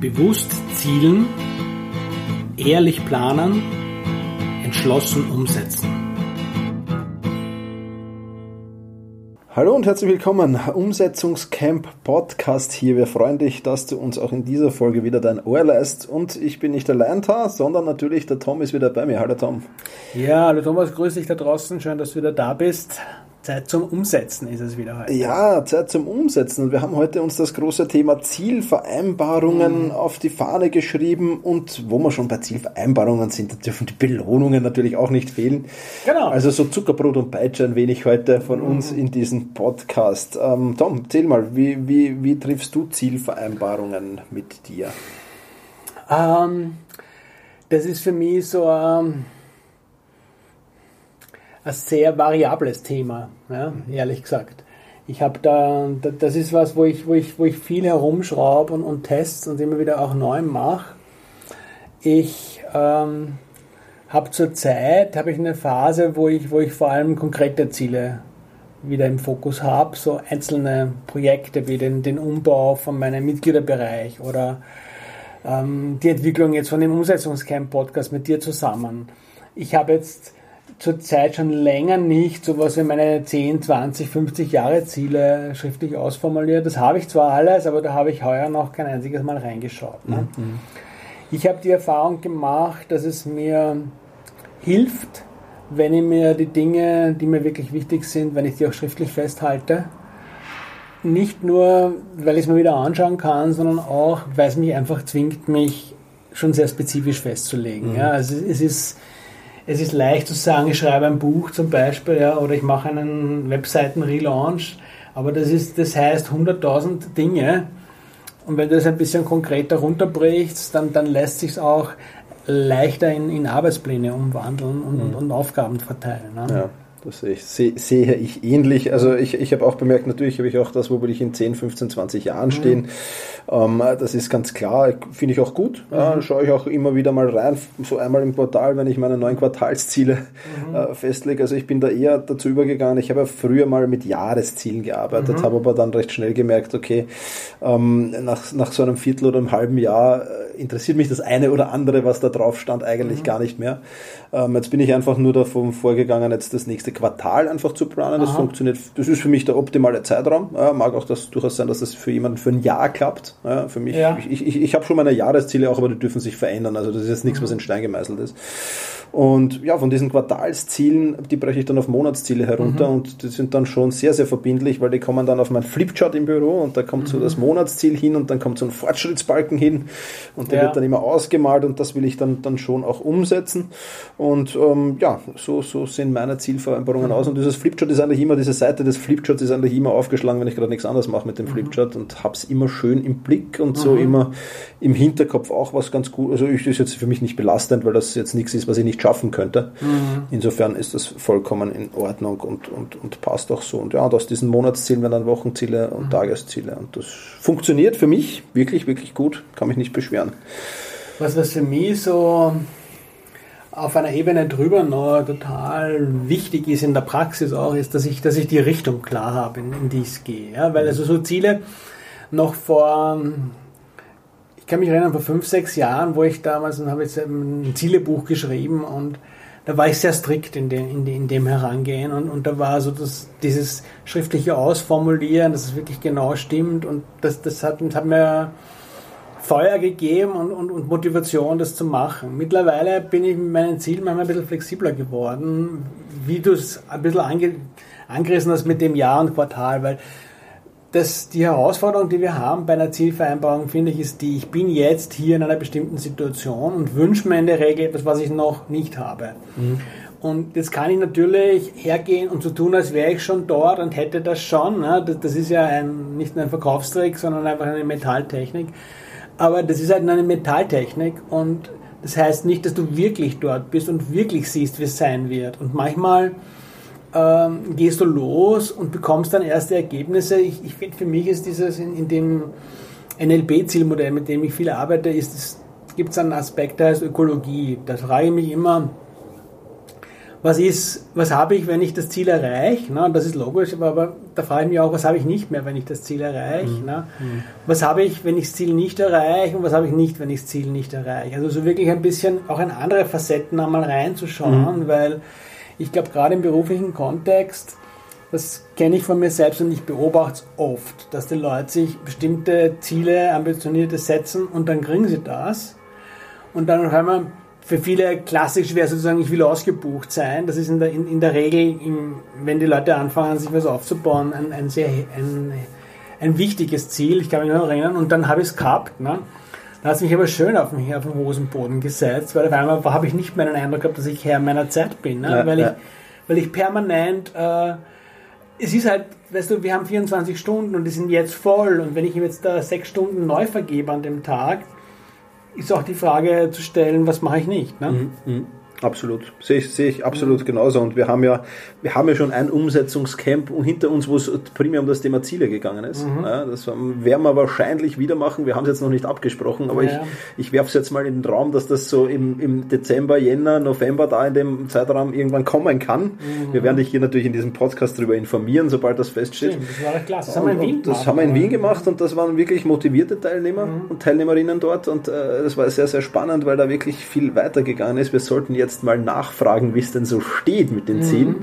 Bewusst zielen, ehrlich planen, entschlossen umsetzen. Hallo und herzlich willkommen. Umsetzungscamp Podcast hier. Wir freuen dich, dass du uns auch in dieser Folge wieder dein Ohr leist. Und ich bin nicht allein da, sondern natürlich der Tom ist wieder bei mir. Hallo Tom. Ja, hallo Thomas, grüß dich da draußen. Schön, dass du wieder da bist. Zeit zum Umsetzen ist es wieder heute. Ja, Zeit zum Umsetzen. Und wir haben heute uns das große Thema Zielvereinbarungen mhm. auf die Fahne geschrieben. Und wo wir schon bei Zielvereinbarungen sind, da dürfen die Belohnungen natürlich auch nicht fehlen. Genau. Also so Zuckerbrot und Peitsche ein wenig heute von mhm. uns in diesem Podcast. Ähm, Tom, erzähl mal, wie, wie, wie triffst du Zielvereinbarungen mit dir? Ähm, das ist für mich so... Ähm ein sehr variables Thema, ja, ehrlich gesagt. Ich habe da, das ist was, wo ich, wo ich, wo ich viel herumschraube und, und Tests und immer wieder auch neu mache. Ich ähm, habe zurzeit habe eine Phase, wo ich, wo ich vor allem konkrete Ziele wieder im Fokus habe, so einzelne Projekte wie den, den Umbau von meinem Mitgliederbereich oder ähm, die Entwicklung jetzt von dem Umsetzungscamp-Podcast mit dir zusammen. Ich habe jetzt zurzeit schon länger nicht sowas wie meine 10, 20, 50 Jahre Ziele schriftlich ausformuliert. Das habe ich zwar alles, aber da habe ich heuer noch kein einziges Mal reingeschaut. Ne? Mhm. Ich habe die Erfahrung gemacht, dass es mir hilft, wenn ich mir die Dinge, die mir wirklich wichtig sind, wenn ich die auch schriftlich festhalte. Nicht nur, weil ich es mir wieder anschauen kann, sondern auch, weil es mich einfach zwingt, mich schon sehr spezifisch festzulegen. Mhm. Ja, also es ist es ist leicht zu sagen, ich schreibe ein Buch zum Beispiel, ja, oder ich mache einen Webseiten-Relaunch, aber das, ist, das heißt 100.000 Dinge. Und wenn du das ein bisschen konkreter runterbrichst, dann, dann lässt sich auch leichter in, in Arbeitspläne umwandeln und, mhm. und, und Aufgaben verteilen. Ne? Ja. Das sehe ich, sehe ich ähnlich. Also ich, ich habe auch bemerkt, natürlich habe ich auch das, wo will ich in 10, 15, 20 Jahren stehen. Mhm. Das ist ganz klar, finde ich auch gut. Mhm. Schaue ich auch immer wieder mal rein, so einmal im Portal, wenn ich meine neuen Quartalsziele mhm. äh, festlege. Also ich bin da eher dazu übergegangen. Ich habe ja früher mal mit Jahreszielen gearbeitet, mhm. habe aber dann recht schnell gemerkt, okay, ähm, nach, nach so einem Viertel oder einem halben Jahr äh, interessiert mich das eine oder andere, was da drauf stand, eigentlich mhm. gar nicht mehr. Ähm, jetzt bin ich einfach nur davon vorgegangen, jetzt das nächste Quartal einfach zu planen. Das Aha. funktioniert, das ist für mich der optimale Zeitraum. Äh, mag auch das durchaus sein, dass das für jemanden für ein Jahr klappt. Äh, für mich, ja. ich, ich, ich habe schon meine Jahresziele auch, aber die dürfen sich verändern. Also das ist jetzt nichts, was in Stein gemeißelt ist. Und ja, von diesen Quartalszielen, die breche ich dann auf Monatsziele herunter mhm. und die sind dann schon sehr, sehr verbindlich, weil die kommen dann auf mein Flipchart im Büro und da kommt mhm. so das Monatsziel hin und dann kommt so ein Fortschrittsbalken hin und der ja. wird dann immer ausgemalt und das will ich dann, dann schon auch umsetzen. Und ähm, ja, so, so sehen meine Zielvereinbarungen mhm. aus. Und dieses Flipchart ist eigentlich immer, diese Seite des Flipcharts ist eigentlich immer aufgeschlagen, wenn ich gerade nichts anderes mache mit dem mhm. Flipchart und habe es immer schön im Blick und so mhm. immer im Hinterkopf auch was ganz gut. Also ich, das ist jetzt für mich nicht belastend, weil das jetzt nichts ist, was ich nicht schaffen könnte. Mhm. Insofern ist das vollkommen in Ordnung und, und, und passt auch so. Und ja, und aus diesen Monatszielen werden dann Wochenziele und mhm. Tagesziele. Und das funktioniert für mich wirklich, wirklich gut. Kann mich nicht beschweren. Was, was für mich so auf einer Ebene drüber noch total wichtig ist in der Praxis auch, ist, dass ich, dass ich die Richtung klar habe, in, in die ich gehe. Ja? Weil also so Ziele noch vor ich kann mich erinnern, vor fünf, sechs Jahren, wo ich damals, und habe jetzt ein Zielebuch geschrieben und da war ich sehr strikt in dem, in dem, in dem Herangehen und, und da war so das, dieses schriftliche Ausformulieren, dass es wirklich genau stimmt und das, das, hat, das hat mir Feuer gegeben und, und, und Motivation, das zu machen. Mittlerweile bin ich mit meinen Zielen manchmal ein bisschen flexibler geworden, wie du es ein bisschen ange, angerissen hast mit dem Jahr und Quartal, weil das, die Herausforderung, die wir haben bei einer Zielvereinbarung, finde ich, ist die, ich bin jetzt hier in einer bestimmten Situation und wünsche mir in der Regel etwas, was ich noch nicht habe. Mhm. Und jetzt kann ich natürlich hergehen und so tun, als wäre ich schon dort und hätte das schon. Ne? Das, das, ist ja ein, nicht nur ein Verkaufstrick, sondern einfach eine Metalltechnik. Aber das ist halt eine Metalltechnik und das heißt nicht, dass du wirklich dort bist und wirklich siehst, wie es sein wird. Und manchmal ähm, gehst du los und bekommst dann erste Ergebnisse. Ich, ich finde, für mich ist dieses in, in dem NLP-Zielmodell, mit dem ich viel arbeite, ist es, gibt es einen Aspekt, der heißt Ökologie. Da frage ich mich immer, was ist, was habe ich, wenn ich das Ziel erreiche? Ne? Das ist logisch, aber, aber, da frage ich mich auch, was habe ich nicht mehr, wenn ich das Ziel erreiche? Mhm. Ne? Was habe ich, wenn ich das Ziel nicht erreiche und was habe ich nicht, wenn ich das Ziel nicht erreiche? Also so wirklich ein bisschen auch in andere Facetten einmal reinzuschauen, mhm. weil ich glaube, gerade im beruflichen Kontext, das kenne ich von mir selbst und ich beobachte es oft, dass die Leute sich bestimmte Ziele, ambitionierte setzen und dann kriegen sie das. Und dann haben wir für viele klassisch wäre sozusagen, ich will ausgebucht sein. Das ist in der, in, in der Regel, im, wenn die Leute anfangen, sich was aufzubauen, ein, ein sehr ein, ein wichtiges Ziel. Ich kann mich noch erinnern. Und dann habe ich es gehabt. Ne? Dann hat es mich aber schön auf den, auf den Hosenboden gesetzt, weil auf einmal habe ich nicht mehr den Eindruck gehabt, dass ich Herr meiner Zeit bin. Ne? Ja, weil, ja. Ich, weil ich permanent, äh, es ist halt, weißt du, wir haben 24 Stunden und die sind jetzt voll. Und wenn ich ihm jetzt da sechs Stunden neu vergebe an dem Tag, ist auch die Frage zu stellen, was mache ich nicht. Ne? Mhm, mhm. Absolut, sehe ich, sehe ich absolut mhm. genauso. Und wir haben ja, wir haben ja schon ein Umsetzungscamp hinter uns, wo es primär um das Thema Ziele gegangen ist. Mhm. Ja, das werden wir wahrscheinlich wieder machen. Wir haben es jetzt noch nicht abgesprochen, aber ja. ich, ich werfe es jetzt mal in den Raum, dass das so im, im Dezember, Jänner, November da in dem Zeitraum irgendwann kommen kann. Mhm. Wir werden dich hier natürlich in diesem Podcast darüber informieren, sobald das feststeht. Stimmt, das war klasse. Das haben wir in Wien gemacht. Das haben wir in Wien gemacht und das waren wirklich motivierte Teilnehmer mhm. und Teilnehmerinnen dort und äh, das war sehr, sehr spannend, weil da wirklich viel weitergegangen ist. Wir sollten jetzt jetzt mal nachfragen, wie es denn so steht mit den Zielen. Mhm.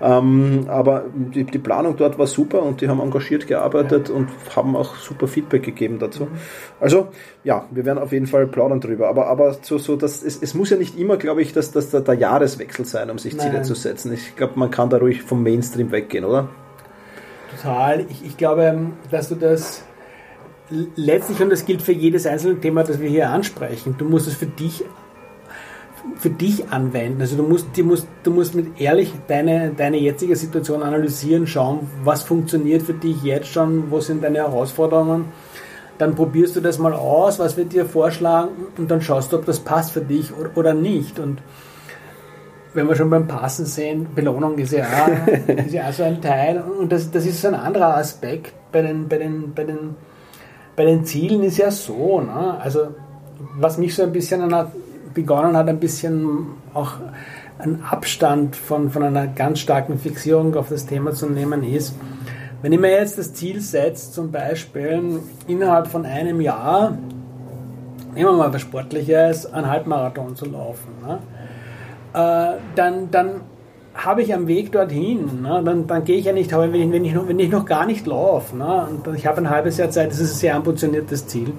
Ähm, aber die, die, Planung dort war super und die haben engagiert gearbeitet ja. und haben auch super Feedback gegeben dazu. Mhm. Also ja, wir werden auf jeden Fall plaudern drüber. Aber, aber so, so dass es, es muss ja nicht immer, glaube ich, dass, dass der, der Jahreswechsel sein, um sich Ziele Nein. zu setzen. Ich glaube, man kann da ruhig vom Mainstream weggehen, oder? Total. Ich, ich glaube, dass du das letztlich, und das gilt für jedes einzelne Thema, das wir hier ansprechen, du musst es für dich für dich anwenden. Also du musst, du musst, du musst mit ehrlich deine, deine jetzige Situation analysieren, schauen, was funktioniert für dich jetzt schon, wo sind deine Herausforderungen. Dann probierst du das mal aus, was wir dir vorschlagen und dann schaust du, ob das passt für dich oder nicht. Und wenn wir schon beim Passen sehen, Belohnung ist ja, ist ja auch so ein Teil. Und das, das ist so ein anderer Aspekt bei den, bei den, bei den, bei den Zielen ist ja so. Ne? Also was mich so ein bisschen an einer begonnen hat, ein bisschen auch einen Abstand von, von einer ganz starken Fixierung auf das Thema zu nehmen, ist, wenn ich mir jetzt das Ziel setze, zum Beispiel innerhalb von einem Jahr, nehmen wir mal was Sportliches, einen Halbmarathon zu laufen, ne? äh, dann, dann habe ich am Weg dorthin, ne? dann, dann gehe ich ja nicht, wenn ich, noch, wenn ich noch gar nicht laufe, ne? und ich habe ein halbes Jahr Zeit, das ist ein sehr ambitioniertes Ziel,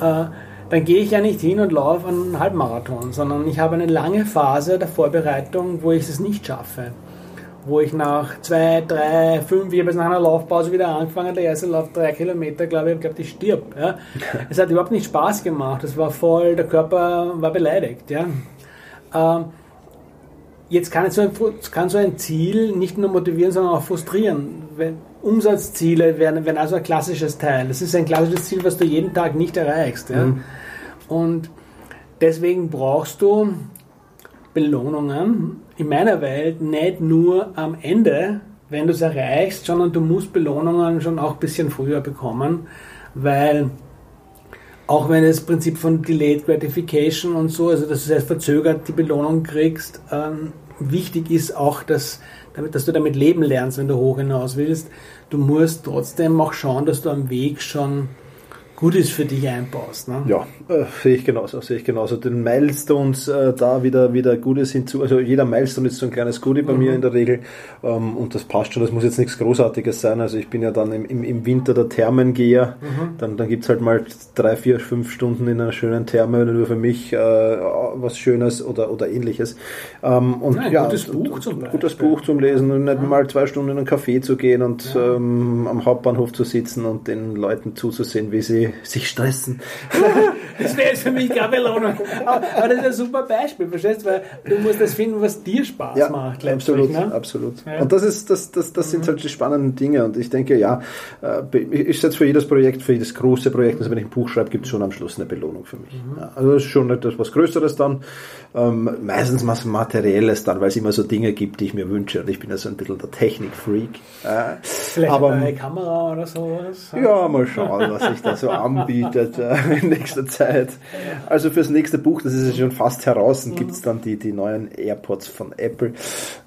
äh, dann gehe ich ja nicht hin und laufe einen Halbmarathon, sondern ich habe eine lange Phase der Vorbereitung, wo ich es nicht schaffe. Wo ich nach zwei, drei, fünf, ich habe jetzt nach einer Laufpause wieder angefangen, der erste Lauf drei Kilometer, glaube ich, glaube ich stirb. Ja. Es hat überhaupt nicht Spaß gemacht, es war voll, der Körper war beleidigt. Ja. Ähm, jetzt kann so, ein, kann so ein Ziel nicht nur motivieren, sondern auch frustrieren. Wenn, Umsatzziele wären, wären also ein klassisches Teil. Das ist ein klassisches Ziel, was du jeden Tag nicht erreichst. Ja. Mhm. Und deswegen brauchst du Belohnungen in meiner Welt nicht nur am Ende, wenn du es erreichst, sondern du musst Belohnungen schon auch ein bisschen früher bekommen, weil auch wenn das Prinzip von Delayed Gratification und so, also dass du selbst verzögert die Belohnung kriegst, ähm, wichtig ist auch, dass, damit, dass du damit leben lernst, wenn du hoch hinaus willst. Du musst trotzdem auch schauen, dass du am Weg schon Gutes für dich einbaust. Ne? Ja, äh, sehe ich genauso, sehe ich genauso. Den Milestones äh, da wieder, wieder Gutes hinzu. Also jeder Milestone ist so ein kleines Goodie bei mhm. mir in der Regel. Ähm, und das passt schon, das muss jetzt nichts Großartiges sein. Also ich bin ja dann im, im, im Winter der Thermengeher. Mhm. Dann, dann gibt's halt mal drei, vier, fünf Stunden in einer schönen Therme, nur für mich äh, was Schönes oder, oder ähnliches. Ähm, und Nein, ja, gutes Buch zum Beispiel. Gutes Buch zum Lesen und nicht ja. mal zwei Stunden in einen Café zu gehen und ja. ähm, am Hauptbahnhof zu sitzen und den Leuten zuzusehen, wie sie sich stressen. das wäre jetzt für mich keine Belohnung. Aber, aber, das ist ein super Beispiel, verstehst du? Weil du musst das finden, was dir Spaß ja, macht. Absolut, ne? absolut. Ja. Und das ist, das, das, das sind mhm. halt die spannenden Dinge. Und ich denke, ja, äh, ich setze für jedes Projekt, für jedes große Projekt, also wenn ich ein Buch schreibe, gibt es schon am Schluss eine Belohnung für mich. Mhm. Ja, also das ist schon etwas was Größeres dann. Ähm, meistens was Materielles dann, weil es immer so Dinge gibt, die ich mir wünsche. Und ich bin ja so ein bisschen der Technik-Freak. Äh, Vielleicht aber, eine Kamera oder sowas? Ja, mal schauen, was sich da so anbietet äh, in nächster Zeit. Also fürs nächste Buch, das ist ja schon fast heraus, gibt es dann die, die neuen AirPods von Apple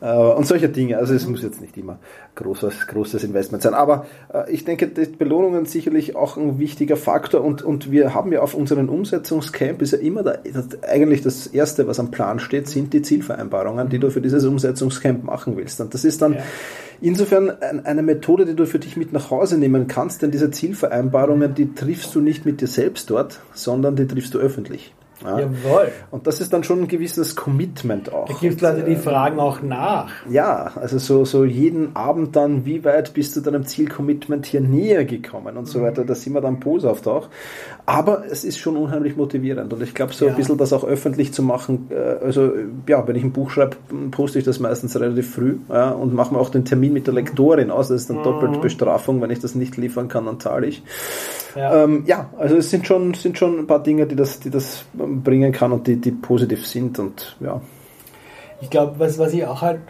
äh, und solche Dinge. Also es muss jetzt nicht immer großes, großes Investment sein. Aber äh, ich denke, die Belohnungen sicherlich auch ein wichtiger Faktor und, und wir haben ja auf unseren Umsetzungscamp ist ja immer da, das, eigentlich das Erste, was am Plan steht, sind die Zielvereinbarungen, die du für dieses Umsetzungscamp machen willst. Und das ist dann ja. Insofern eine Methode, die du für dich mit nach Hause nehmen kannst, denn diese Zielvereinbarungen, die triffst du nicht mit dir selbst dort, sondern die triffst du öffentlich. Ja. Jawohl. Und das ist dann schon ein gewisses Commitment auch. Da gibt Leute, die fragen auch nach. Ja, also so, so jeden Abend dann, wie weit bist du deinem Ziel-Commitment hier näher gekommen und so mhm. weiter. Da sind wir dann boshaft auch. Aber es ist schon unheimlich motivierend und ich glaube, so ja. ein bisschen das auch öffentlich zu machen, äh, also ja, wenn ich ein Buch schreibe, poste ich das meistens relativ früh ja, und mache mir auch den Termin mit der Lektorin aus. Das ist dann mhm. doppelt Bestrafung, wenn ich das nicht liefern kann, dann zahle ich. Ja. Ähm, ja, also es sind schon, sind schon ein paar Dinge, die das, die das bringen kann und die, die positiv sind und ja. Ich glaube, was, was ich auch halt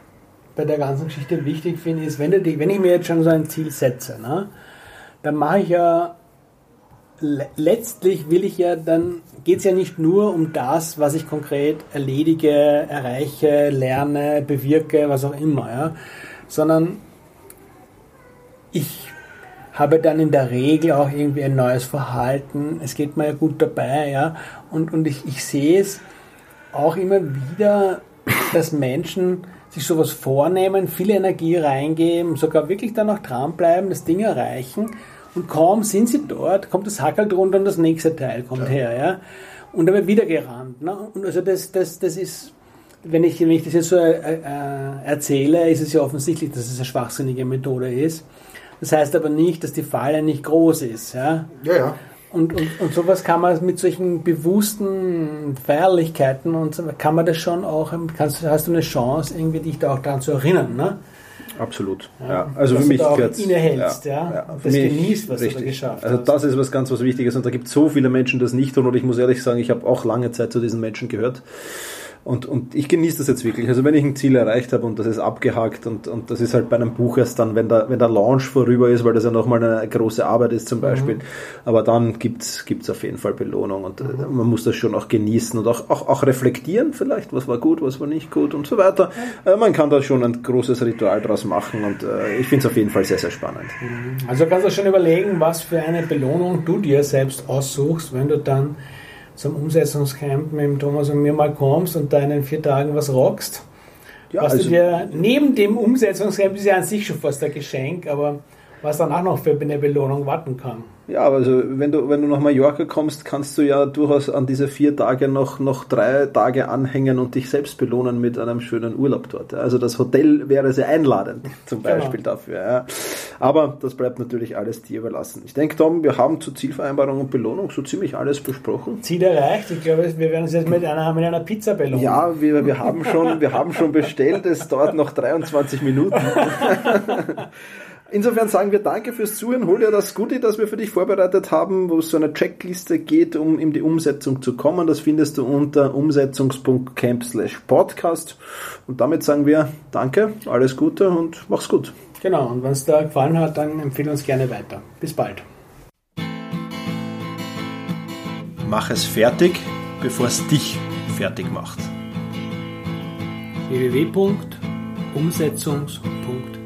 bei der ganzen Geschichte wichtig finde, ist, wenn, die, wenn ich mir jetzt schon so ein Ziel setze, ne, dann mache ich ja letztlich will ich ja, dann geht es ja nicht nur um das, was ich konkret erledige, erreiche, lerne, bewirke, was auch immer, ja, sondern ich habe dann in der Regel auch irgendwie ein neues Verhalten. Es geht mir ja gut dabei, ja. Und, und ich, ich sehe es auch immer wieder, dass Menschen sich sowas vornehmen, viel Energie reingeben, sogar wirklich dann auch dranbleiben, das Ding erreichen und kaum sind sie dort, kommt das Hackel drunter und das nächste Teil kommt ja. her, ja. Und dann wird wieder gerannt. Ne? Und also das, das, das ist, wenn ich, wenn ich das jetzt so äh, äh, erzähle, ist es ja offensichtlich, dass es eine schwachsinnige Methode ist. Das heißt aber nicht, dass die Falle nicht groß ist, ja. Ja, ja. Und, und, und sowas kann man mit solchen bewussten Feierlichkeiten und so kann man das schon auch, kannst, hast du eine Chance, irgendwie dich da auch daran zu erinnern, ne? Absolut. Ja. ja. Also für mich gehört innehältst, ja. ja. Und das genießt, was richtig. du da geschafft also hast. Also das ist was ganz was Wichtiges und da gibt es so viele Menschen, die das nicht tun und ich muss ehrlich sagen, ich habe auch lange Zeit zu diesen Menschen gehört. Und, und ich genieße das jetzt wirklich. Also wenn ich ein Ziel erreicht habe und das ist abgehakt und, und das ist halt bei einem Buch erst dann, wenn der, wenn der Launch vorüber ist, weil das ja nochmal eine große Arbeit ist zum mhm. Beispiel. Mhm. Aber dann gibt's gibt's auf jeden Fall Belohnung und äh, mhm. man muss das schon auch genießen und auch, auch, auch reflektieren vielleicht, was war gut, was war nicht gut und so weiter. Mhm. Man kann da schon ein großes Ritual draus machen und äh, ich finde es auf jeden Fall sehr, sehr spannend. Mhm. Also kannst du schon überlegen, was für eine Belohnung du dir selbst aussuchst, wenn du dann zum Umsetzungscamp mit dem Thomas und mir mal kommst und da in vier Tagen was rockst. Ja, was also du dir neben dem Umsetzungscamp ist ja an sich schon fast ein Geschenk, aber was dann auch noch für eine Belohnung warten kann. Ja, also wenn du, wenn du nach Mallorca kommst, kannst du ja durchaus an diese vier Tage noch, noch drei Tage anhängen und dich selbst belohnen mit einem schönen Urlaub dort. Also das Hotel wäre sehr einladend zum genau. Beispiel genau. dafür. Ja. Aber das bleibt natürlich alles dir überlassen. Ich denke, Tom, wir haben zu Zielvereinbarung und Belohnung so ziemlich alles besprochen. Ziel erreicht. Ich glaube, wir werden uns jetzt mit einer, mit einer Pizza belohnen. Ja, wir, wir, haben schon, wir haben schon bestellt. Es dauert noch 23 Minuten. Insofern sagen wir danke fürs Zuhören. Hol dir das Goodie, das wir für dich vorbereitet haben, wo es so eine Checkliste geht, um in die Umsetzung zu kommen. Das findest du unter umsetzungs.camp podcast. Und damit sagen wir danke, alles Gute und mach's gut. Genau, und wenn es dir gefallen hat, dann empfehle uns gerne weiter. Bis bald. Mach es fertig, bevor es dich fertig macht. www.umsetzungs.camp